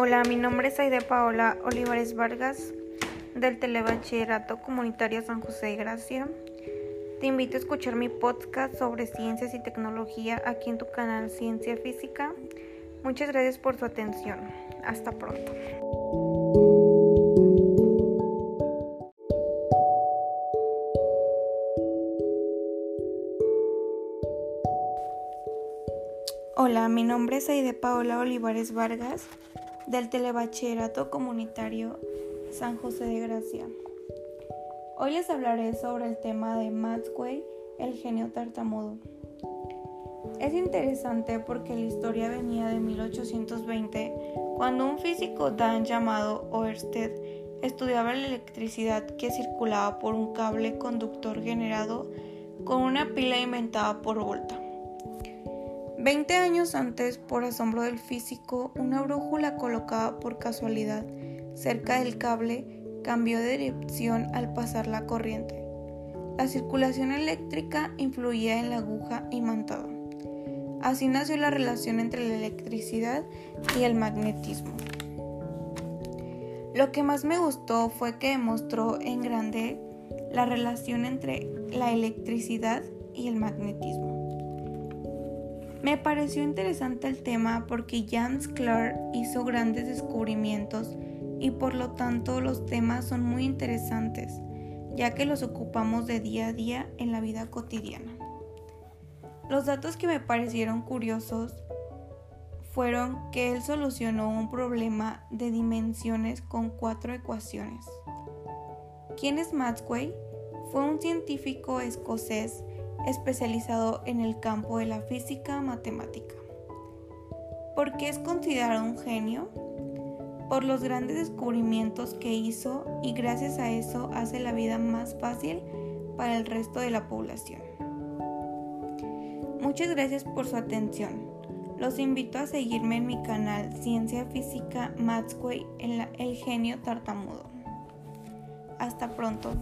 Hola, mi nombre es Aide Paola Olivares Vargas del Telebachillerato Comunitario San José de Gracia. Te invito a escuchar mi podcast sobre ciencias y tecnología aquí en tu canal Ciencia Física. Muchas gracias por su atención. Hasta pronto. Hola, mi nombre es Aide Paola Olivares Vargas del Telebachillerato Comunitario San José de Gracia. Hoy les hablaré sobre el tema de Maxwell, el genio tartamudo. Es interesante porque la historia venía de 1820, cuando un físico dan llamado Oersted estudiaba la electricidad que circulaba por un cable conductor generado con una pila inventada por Volta. Veinte años antes, por asombro del físico, una brújula colocada por casualidad cerca del cable cambió de dirección al pasar la corriente. La circulación eléctrica influía en la aguja imantada. Así nació la relación entre la electricidad y el magnetismo. Lo que más me gustó fue que demostró en grande la relación entre la electricidad y el magnetismo. Me pareció interesante el tema porque Jans Clark hizo grandes descubrimientos y por lo tanto los temas son muy interesantes, ya que los ocupamos de día a día en la vida cotidiana. Los datos que me parecieron curiosos fueron que él solucionó un problema de dimensiones con cuatro ecuaciones. ¿Quién es Maxwell? Fue un científico escocés especializado en el campo de la física matemática. ¿Por qué es considerado un genio? Por los grandes descubrimientos que hizo y gracias a eso hace la vida más fácil para el resto de la población. Muchas gracias por su atención. Los invito a seguirme en mi canal Ciencia Física Maxwell El Genio Tartamudo. Hasta pronto.